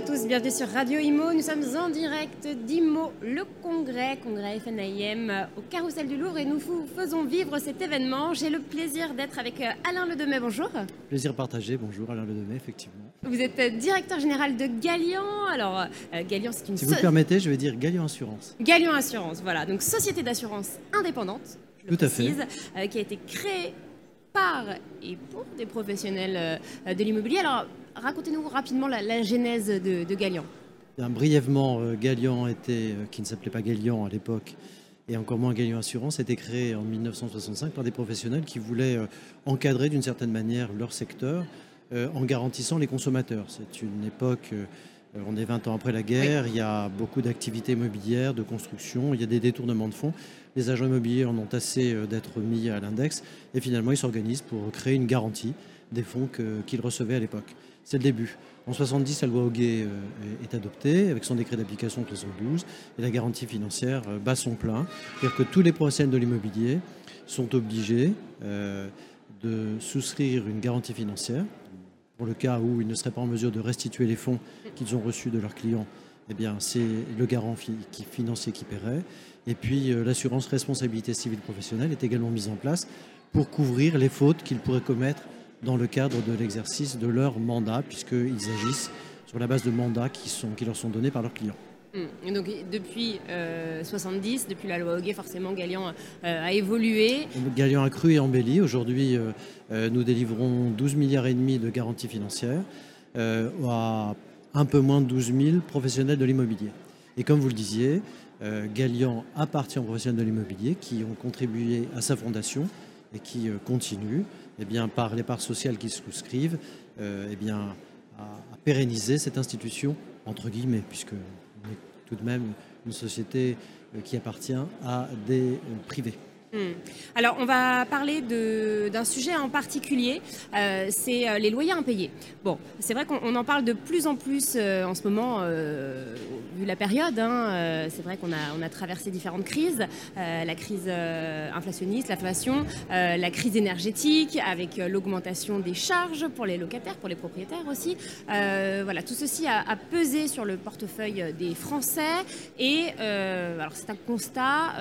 Bonjour à tous, bienvenue sur Radio Imo. Nous sommes en direct d'Imo, le congrès, congrès FNAIM au Carousel du Louvre et nous vous faisons vivre cet événement. J'ai le plaisir d'être avec euh, Alain Ledemay, bonjour. Plaisir partagé, bonjour Alain Ledemay, effectivement. Vous êtes euh, directeur général de Galian. Alors, euh, Galian, c'est une Si vous le permettez, je vais dire Galian Assurance. Galian Assurance, voilà, donc société d'assurance indépendante, je le Tout à fait. précise, euh, qui a été créée par et pour des professionnels euh, de l'immobilier. Alors, racontez-nous rapidement la, la genèse de, de Galian. Bien, brièvement, euh, Galian était, euh, qui ne s'appelait pas Galian à l'époque, et encore moins Galian Assurance, a été créé en 1965 par des professionnels qui voulaient euh, encadrer d'une certaine manière leur secteur euh, en garantissant les consommateurs. C'est une époque, euh, on est 20 ans après la guerre, il y a beaucoup d'activités immobilières, de construction, il y a des détournements de fonds. Les agents immobiliers en ont assez d'être mis à l'index, et finalement ils s'organisent pour créer une garantie des fonds que- qu'ils recevaient à l'époque. C'est le début. En 70, la loi Hoguet euh, est adoptée avec son décret d'application 72 et la garantie financière euh, bat son plein. C'est-à-dire que tous les professionnels de l'immobilier sont obligés euh, de souscrire une garantie financière pour le cas où ils ne seraient pas en mesure de restituer les fonds qu'ils ont reçus de leurs clients. Eh bien, c'est le garant qui, financier qui paierait. Et puis, l'assurance responsabilité civile professionnelle est également mise en place pour couvrir les fautes qu'ils pourraient commettre dans le cadre de l'exercice de leur mandat, puisqu'ils agissent sur la base de mandats qui, sont, qui leur sont donnés par leurs clients. Et Donc, depuis euh, 70, depuis la loi Hoguet, forcément, Galian euh, a évolué. Galian a cru et embelli. Aujourd'hui, euh, euh, nous délivrons 12 milliards et demi de garanties financières à un peu moins de 12 000 professionnels de l'immobilier. Et comme vous le disiez, Galian appartient aux professionnels de l'immobilier qui ont contribué à sa fondation et qui continuent, eh bien, par les parts sociales qui souscrivent, euh, eh bien, à, pérenniser cette institution, entre guillemets, puisque on est tout de même une société euh, qui appartient à des euh, privés. Hum. Alors, on va parler d'un sujet en particulier, euh, c'est euh, les loyers impayés. Bon, c'est vrai qu'on on en parle de plus en plus euh, en ce moment, vu la période. hein, c'est vrai qu'on a, on a traversé différentes crises, la crise inflationniste, l'inflation, la crise énergétique, avec l'augmentation des charges pour les locataires, pour les propriétaires aussi. Voilà, tout ceci a, a pesé sur le portefeuille des Français. Et alors, c'est un constat,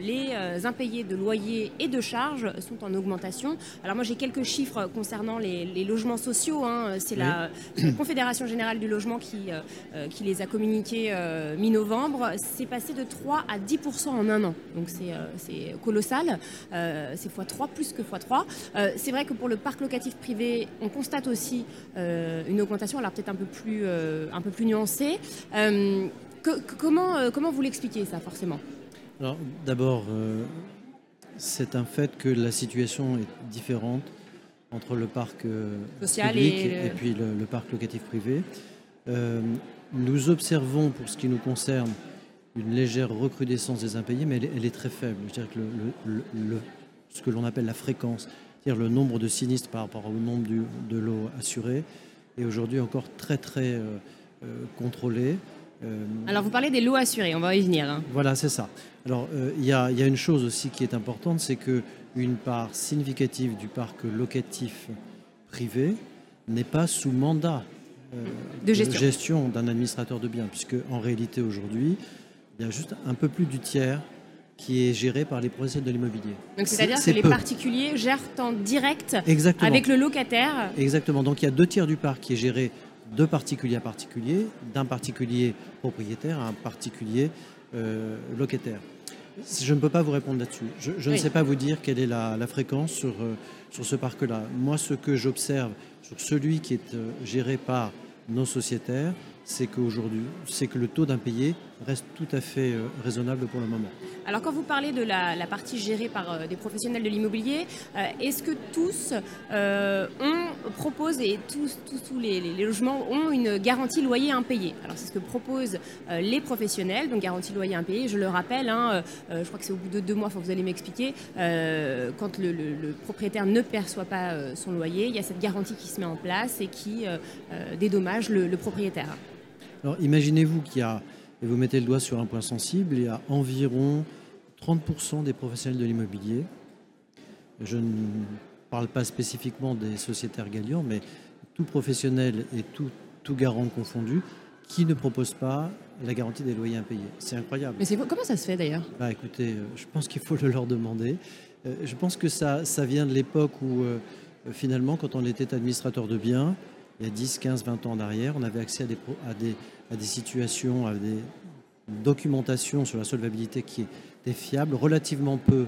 les impayés de loyers et de charges sont en augmentation. Alors moi j'ai quelques chiffres concernant les, les logements sociaux. hein. C'est la, la Confédération Générale du Logement qui, euh, euh, qui les a communiqués euh, mi-novembre. C'est passé de 3 à 10% en un an. Donc c'est euh, c'est colossal. C'est x3 plus que x3. Euh, c'est vrai que pour le parc locatif privé, on constate aussi une augmentation, alors peut-être un peu plus, un peu plus nuancée. Que- que- comment, comment vous l'expliquez ça forcément? Alors, d'abord, euh, c'est un fait que la situation est différente entre le parc euh, Social public et et, le- puis le, le parc locatif privé. Euh, nous observons, pour ce qui nous concerne, une légère recrudescence des impayés, mais elle, est- elle est très faible. Je dirais que le, ce que l'on appelle la fréquence, c'est-à-dire le nombre de sinistres par rapport au nombre du- de lots assurés, est aujourd'hui encore très très euh, contrôlé. Euh, Alors vous parlez des lots assurés, on va y venir. hein. voilà, c'est ça. Alors, euh, il y, a, il y a une chose aussi qui est importante, c'est que une part significative du parc locatif privé n'est pas sous mandat euh, De gestion. d'un administrateur de biens, puisque en réalité aujourd'hui, il y a juste un peu plus du tiers qui est géré par les professionnels de l'immobilier. Donc c'est-à-dire que les peu. particuliers gèrent en direct Exactement. avec le locataire. Exactement. Donc il y a deux tiers du parc qui est géré de particulier à particulier, d'un particulier propriétaire à un particulier euh, locataire. Je ne peux pas vous répondre là-dessus. Je, je ne sais pas vous dire quelle est la, la fréquence sur, euh, sur ce parc-là. Moi, ce que j'observe sur celui qui est euh, géré par nos sociétaires, c'est qu'aujourd'hui, c'est que le taux d'impayé reste tout à fait euh, raisonnable pour le moment. Alors quand vous parlez de la, partie gérée par euh, des professionnels de l'immobilier, euh, est-ce que tous euh, et tous, tous, tous les, logements ont une garantie loyer impayé? Alors c'est ce que proposent les professionnels, donc garantie loyer impayé. Je le rappelle, hein, je crois que c'est au bout de deux mois, vous allez m'expliquer, quand le, propriétaire ne perçoit pas son loyer, il y a cette garantie qui se met en place et qui dédommage le propriétaire. Alors imaginez-vous qu'il y a, et vous mettez le doigt sur un point sensible, il y a environ 30% des professionnels de l'immobilier. Je ne parle pas spécifiquement des sociétaires gagnants, mais tout professionnel et tout, tout garant confondu qui ne propose pas la garantie des loyers impayés. C'est incroyable. Mais comment ça se fait d'ailleurs? Bah, Écoutez, euh, je pense qu'il faut le leur demander. Euh, je pense que ça, ça vient de l'époque où, euh, finalement, quand on était administrateur de biens, il y a 10, 15, 20 ans d'arrière, on avait accès à des, à des, à des situations, à des documentations sur la solvabilité qui étaient fiables, relativement peu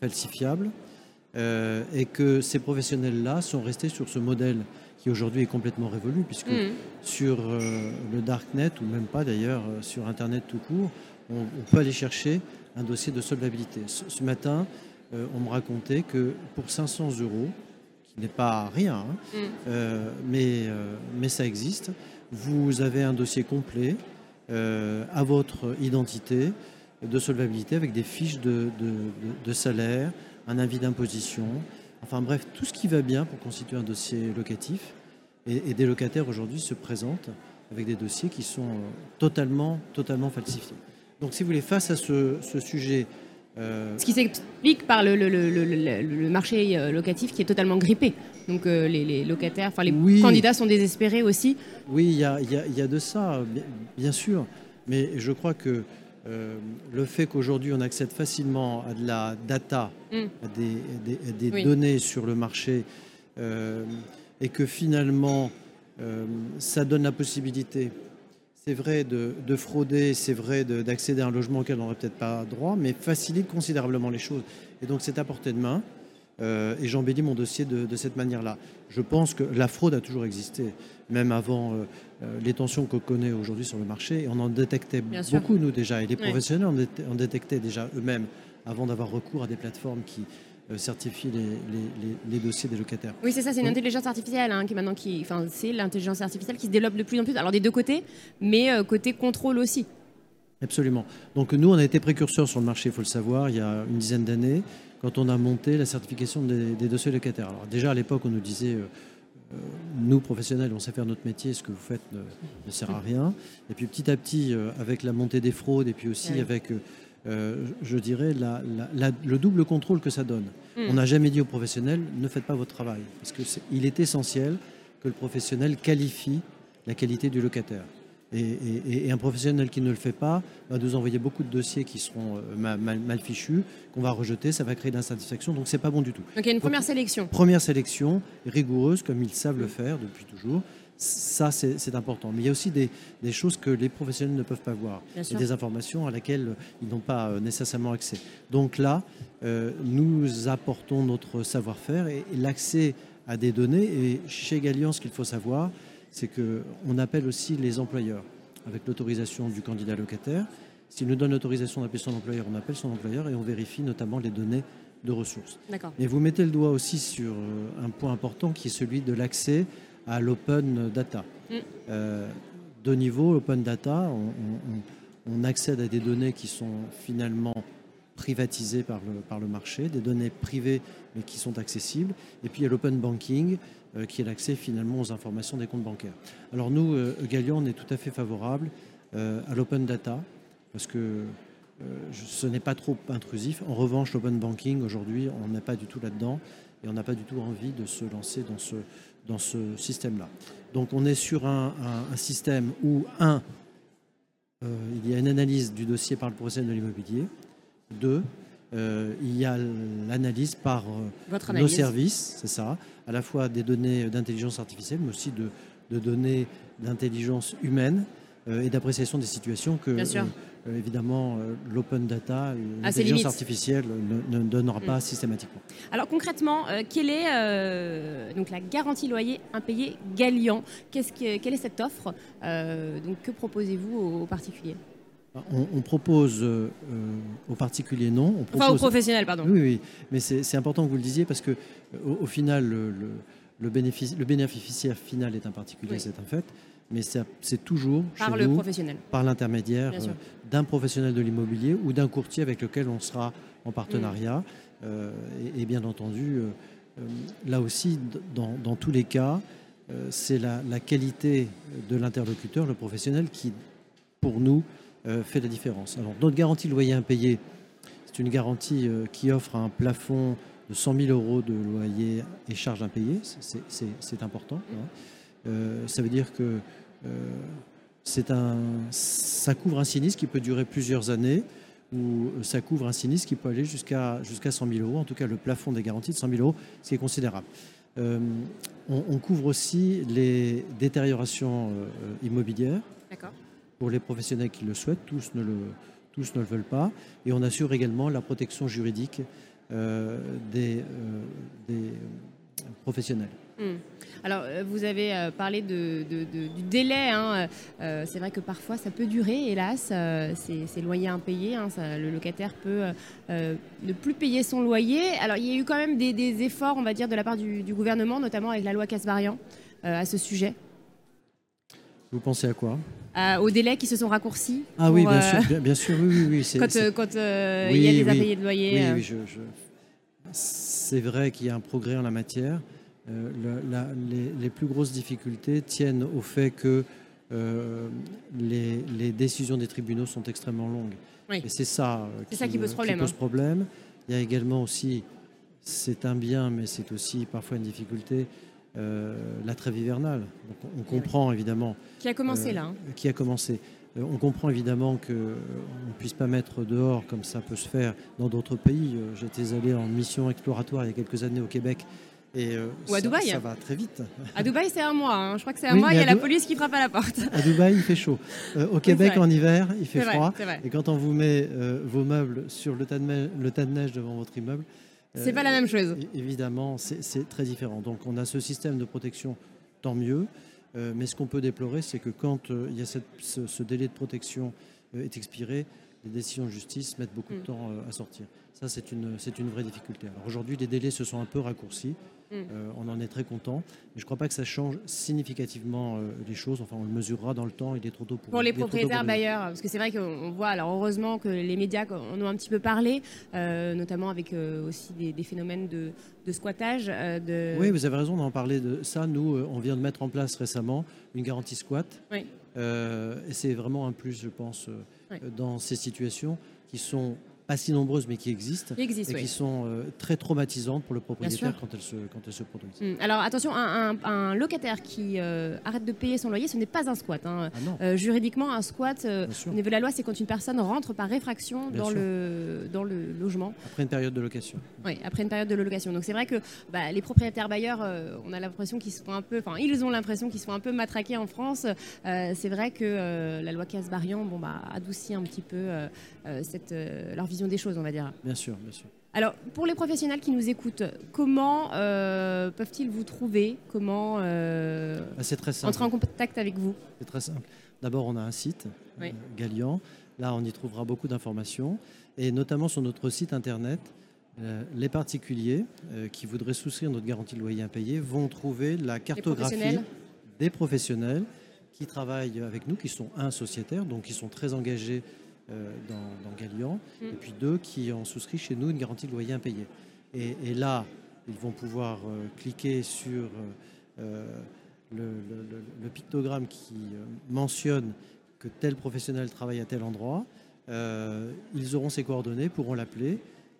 falsifiables, et que ces professionnels-là sont restés sur ce modèle qui aujourd'hui est complètement révolu, puisque mm. sur euh, le Darknet, ou même pas d'ailleurs, euh, sur Internet tout court, on, peut aller chercher un dossier de solvabilité. Ce, matin, euh, on me racontait que pour 500 euros, qui n'est pas rien, hein, mm. mais, mais ça existe, vous avez un dossier complet à votre identité de solvabilité avec des fiches de, de salaire, un avis d'imposition, Enfin bref, tout ce qui va bien pour constituer un dossier locatif. Et, des locataires aujourd'hui se présentent avec des dossiers qui sont euh, totalement, totalement falsifiés. Donc si vous voulez, face à ce, sujet... Euh, ce qui s'explique par le, marché euh, locatif qui est totalement grippé. Donc les, locataires, enfin les candidats sont désespérés aussi. Oui, il y a, y a, de ça, bien sûr. Mais je crois que euh, le fait qu'aujourd'hui on accède facilement à de la data, mm. à des, données sur le marché, euh, et que finalement euh, ça donne la possibilité, c'est vrai, de, frauder, c'est vrai d'accéder à un logement auquel on n'aurait peut-être pas droit, mais facilite considérablement les choses. Et donc c'est à portée de main. Euh, et j'embellis mon dossier de, cette manière-là. Je pense que la fraude a toujours existé, même avant euh, euh, les tensions qu'on connaît aujourd'hui sur le marché. on en détectait beaucoup, nous, déjà. Et les professionnels en, détectaient déjà eux-mêmes avant d'avoir recours à des plateformes qui certifient les, dossiers des locataires. Oui, c'est ça, c'est une intelligence artificielle hein, qui maintenant qui, enfin, c'est l'intelligence artificielle qui se développe de plus en plus. Alors des deux côtés, mais côté contrôle aussi. Absolument. Donc nous, on a été précurseurs sur le marché, il faut le savoir, il y a une dizaine d'années quand on a monté la certification des, dossiers locataires. Alors déjà à l'époque, on nous disait, euh, euh, nous professionnels, on sait faire notre métier, ce que vous faites ne, sert à rien. Et puis petit à petit, euh, avec la montée des fraudes et puis aussi avec, je dirais, le double contrôle que ça donne. Hmm. On n'a jamais dit aux professionnels, ne faites pas votre travail, parce qu'il est essentiel que le professionnel qualifie la qualité du locataire. Et, un professionnel qui ne le fait pas va nous envoyer beaucoup de dossiers qui seront euh, mal, fichus, qu'on va rejeter, ça va créer de l'insatisfaction, donc c'est pas bon du tout. Donc il y a une première sélection. Première sélection, rigoureuse, comme ils savent le faire depuis toujours. Ça, c'est important. Mais il y a aussi des, choses que les professionnels ne peuvent pas voir. Et des informations à laquelle ils n'ont pas euh, nécessairement accès. Donc là, euh, nous apportons notre savoir-faire et, et l'accès à des données. Et chez Galian, ce qu'il faut savoir, c'est qu'on appelle aussi les employeurs avec l'autorisation du candidat locataire. S'il nous donne l'autorisation d'appeler son employeur, on appelle son employeur et on vérifie notamment les données de ressources. Et vous mettez le doigt aussi sur euh, un point important qui est celui de l'accès à l'open data. Mm. Euh, de niveau open data, on, accède à des données qui sont finalement privatisées par le, par le marché, des données privées mais qui sont accessibles. Et puis il y a l'open banking euh, qui est l'accès finalement aux informations des comptes bancaires. Alors nous, euh, Galion, on est tout à fait favorable euh, à l'open data parce que ce n'est pas trop intrusif. En revanche, l'open banking, aujourd'hui, on n'est pas du tout là-dedans et on n'a pas du tout envie de se lancer dans ce, dans ce système-là. Donc on est sur un, système où, un, il y a une analyse du dossier par le professionnel de l'immobilier. Deux, il y a l'analyse par nos services, c'est ça, à la fois des données d'intelligence artificielle, mais aussi de, données d'intelligence humaine euh, et d'appréciation des situations que, euh, euh, évidemment, l'open data, l'intelligence artificielle ne, donnera pas mm. systématiquement. Alors concrètement, quelle est donc la garantie loyer impayé Galian Qu'est-ce que, Quelle est cette offre donc, Que proposez-vous aux particuliers? On, propose aux particuliers non. On propose, enfin aux professionnels, pardon. Oui, oui. mais c'est important que vous le disiez parce que au, final, le, bénéfice, le bénéficiaire final est un particulier, c'est un fait. Mais c'est toujours par le professionnel, par l'intermédiaire euh, d'un professionnel de l'immobilier ou d'un courtier avec lequel on sera en partenariat. Mm. Euh, et, bien entendu, euh, là aussi, dans, tous les cas, c'est la, qualité de l'interlocuteur, le professionnel, qui, pour nous, fait la différence. Alors, notre garantie loyer impayé, c'est une garantie qui offre un plafond de 100 000 euros de loyer et charges impayées. C'est important. Hein. ça veut dire que un, ça couvre un sinistre qui peut durer plusieurs années ou ça couvre un sinistre qui peut aller jusqu'à jusqu'à 100 000 euros, en tout cas le plafond des garanties de 100 000 euros, ce qui est considérable. Euh, on, couvre aussi les détériorations euh, immobilières pour les professionnels qui le souhaitent, tous ne le, tous ne le veulent pas, et on assure également la protection juridique euh, des, des professionnels. Hmm. Alors, euh, vous avez euh, parlé du délai. Hein. Euh, c'est vrai que parfois, ça peut durer, hélas. c'est loyer impayé. Hein. le locataire peut ne plus payer son loyer. Alors, il y a eu quand même des, efforts, on va dire, de la part du, gouvernement, notamment avec la loi Casbarian, à ce sujet. Vous pensez à quoi? Aux délais qui se sont raccourcis Ah oui, bien, sûr, bien, sûr, oui, oui, Quand, il y a des impayés de loyer. Oui, c'est vrai qu'il y a un progrès en la matière. Euh, les, plus grosses difficultés tiennent au fait que euh, les, décisions des tribunaux sont extrêmement longues. Et c'est ça, qui, ça qui, pose problème. Pose hein. problème. Il y a également aussi, c'est un bien, mais c'est aussi parfois une difficulté, euh, la trêve hivernale. on comprend évidemment. Qui a commencé là. Hein. Qui a commencé. on comprend évidemment qu'on ne puisse pas mettre dehors comme ça peut se faire dans d'autres pays. J'étais allé en mission exploratoire il y a quelques années au Québec et euh, Ou à Dubaï. Ça va très vite. À Dubaï, c'est un mois. Hein. Je crois que c'est un mois. Il y a la police qui frappe à la porte. À Dubaï, il fait chaud. Euh, au Québec, en hiver, il fait froid. Et quand on vous met euh, vos meubles sur le tas, de le tas de neige devant votre immeuble, c'est pas la même chose. Évidemment, c'est très différent. Donc, on a ce système de protection, tant mieux. mais ce qu'on peut déplorer, c'est que quand il y a cette, ce, délai de protection est expiré, les décisions de justice mettent beaucoup de mm. temps à sortir. Ça, c'est une, une vraie difficulté. Alors aujourd'hui, les délais se sont un peu raccourcis. Mm. Euh, on en est très content. Mais je ne crois pas que ça change significativement euh, les choses. Enfin, on le mesurera dans le temps. Il est trop tôt pour. Pour les propriétaires bailleurs, parce que c'est vrai qu'on voit. Alors heureusement que les médias en ont un petit peu parlé, euh, notamment avec aussi des, phénomènes de, squattage. De... Oui, vous avez raison d'en parler de ça. Nous, on vient de mettre en place récemment une garantie squat. Oui. Et c'est vraiment un plus, je pense, dans ces situations qui sont pas si nombreuses, mais qui existent, et qui sont euh, très traumatisantes pour le propriétaire quand elles se, quand elles se produisent. Hum, alors attention, un, locataire qui euh, arrête de payer son loyer, ce n'est pas un squat. Hein. Ah euh, juridiquement, un squat, au niveau de la loi, c'est quand une personne rentre par réfraction dans le, dans le logement. Après une période de location. Oui, après une période de location. Donc c'est vrai que bah, les propriétaires bailleurs, on a l'impression qu'ils se font un peu, enfin ils ont l'impression qu'ils se font un peu matraqués en France. c'est vrai que la loi Casbarian bon, bah, adoucit un petit peu cette, leur vie des choses, on va dire. Bien sûr, bien sûr. Alors, pour les professionnels qui nous écoutent, comment euh, peuvent-ils vous trouver? Comment euh, ah, très simple. entrer en contact avec vous? C'est très simple. D'abord, on a un site, euh, Galian. Là, on y trouvera beaucoup d'informations. Et notamment sur notre site internet, les particuliers qui voudraient souscrire notre garantie de loyer impayé vont trouver la cartographie des professionnels qui travaillent avec nous, qui sont un sociétaire, donc qui sont très engagés dans, dans Galian, mm. et puis deux qui ont souscrit chez nous une garantie de loyer impayé. Et, et là, ils vont pouvoir euh, cliquer sur euh, le, pictogramme qui mentionne que tel professionnel travaille à tel endroit. ils auront ses coordonnées, pourront l'appeler,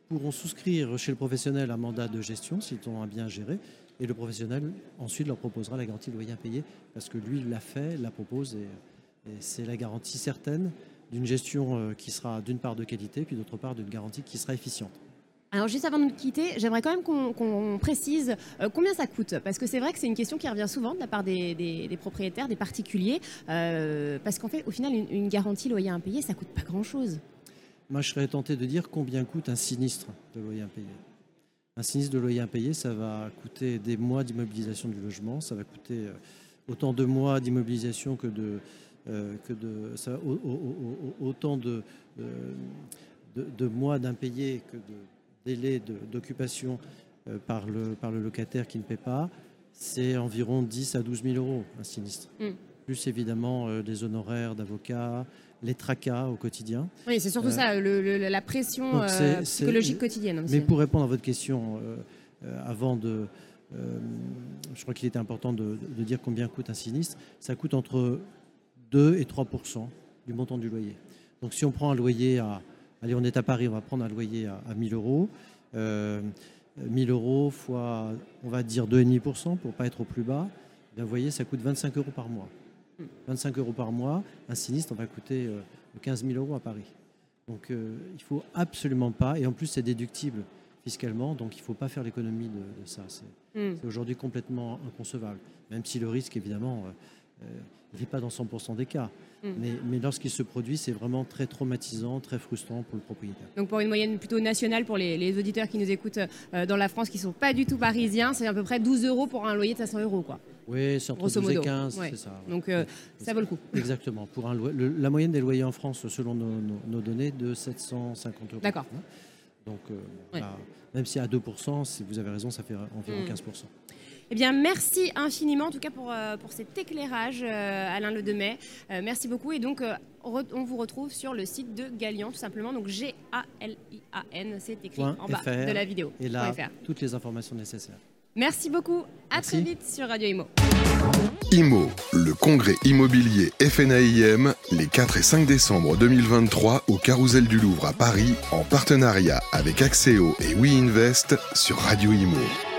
pourront souscrire chez le professionnel un mandat de gestion s'ils ont un bien géré. Et le professionnel ensuite leur proposera la garantie de loyer impayé parce que lui, il l'a fait, l'a propose et c'est la garantie certaine d'une gestion euh, qui sera d'une part de qualité, puis d'autre part d'une garantie qui sera efficiente. Alors juste avant de nous quitter, j'aimerais quand même qu'on précise euh, combien ça coûte, parce que c'est vrai que c'est une question qui revient souvent de la part des, propriétaires, des particuliers, euh, parce qu'en fait, au final, une, garantie loyer impayé, ça coûte pas grand-chose. Moi, je serais tenté de dire combien coûte un sinistre de loyer impayé. Un sinistre de loyer impayé, ça va coûter des mois d'immobilisation du logement, ça va coûter autant de mois d'immobilisation que de, que de, ça, autant de, de, mois d'impayés que de délais d'occupation euh, par, le, par le locataire qui ne paie pas, c'est environ 10 à 12 000 euros un sinistre. Mm. Plus évidemment euh, les honoraires d'avocat, les tracas au quotidien. Oui, c'est surtout ça, la pression psychologique quotidienne. Mais pour répondre à votre question, avant de, je crois qu'il était important de, dire combien coûte un sinistre. Ça coûte entre 2 et 3% du montant du loyer. Donc si on prend un loyer à, allez, on est à Paris, on va prendre un loyer à, à 1000 euros. 1000 euros fois, on va dire 2,5% pour pas être au plus bas, eh bien, vous voyez, ça coûte 25 euros par mois. 25 euros par mois, un sinistre va coûter 15 euh, 000 euros à Paris. Donc euh, il ne faut absolument pas, et en plus c'est déductible fiscalement, donc il ne faut pas faire l'économie de, ça. Hmm. C'est aujourd'hui complètement inconcevable, même si le risque, évidemment, euh, n'est pas dans 100% des cas. Mm. Mais, lorsqu'il se produit, c'est vraiment très traumatisant, très frustrant pour le propriétaire. Donc pour une moyenne plutôt nationale, pour les, auditeurs qui nous écoutent euh, dans la France, qui ne sont pas du tout parisiens, c'est à peu près 12 euros pour un loyer de 500 euros. Quoi. Oui, c'est entre 12 et 15, c'est ça. Donc euh, ça vaut le coup. Exactement. Pour un la moyenne des loyers en France, selon nos, données, de 750 euros. D'accord. Donc euh, même si à 2%, si vous avez raison, ça fait environ 15%. Eh bien, merci infiniment, en tout cas, pour, euh, pour cet éclairage, euh, Alain Le Demet. Euh, merci beaucoup. Et donc, on vous retrouve sur le site de Galian, tout simplement. Donc, G-A-L-I-A-N, c'est écrit en bas de la vidéo. Et là, toutes les informations nécessaires. Merci beaucoup. À très vite sur Radio Imo. IMO, le congrès immobilier FNAIM, les 4 et 5 décembre 2023 au Carousel du Louvre à Paris, en partenariat avec Axéo et WeInvest sur Radio Imo.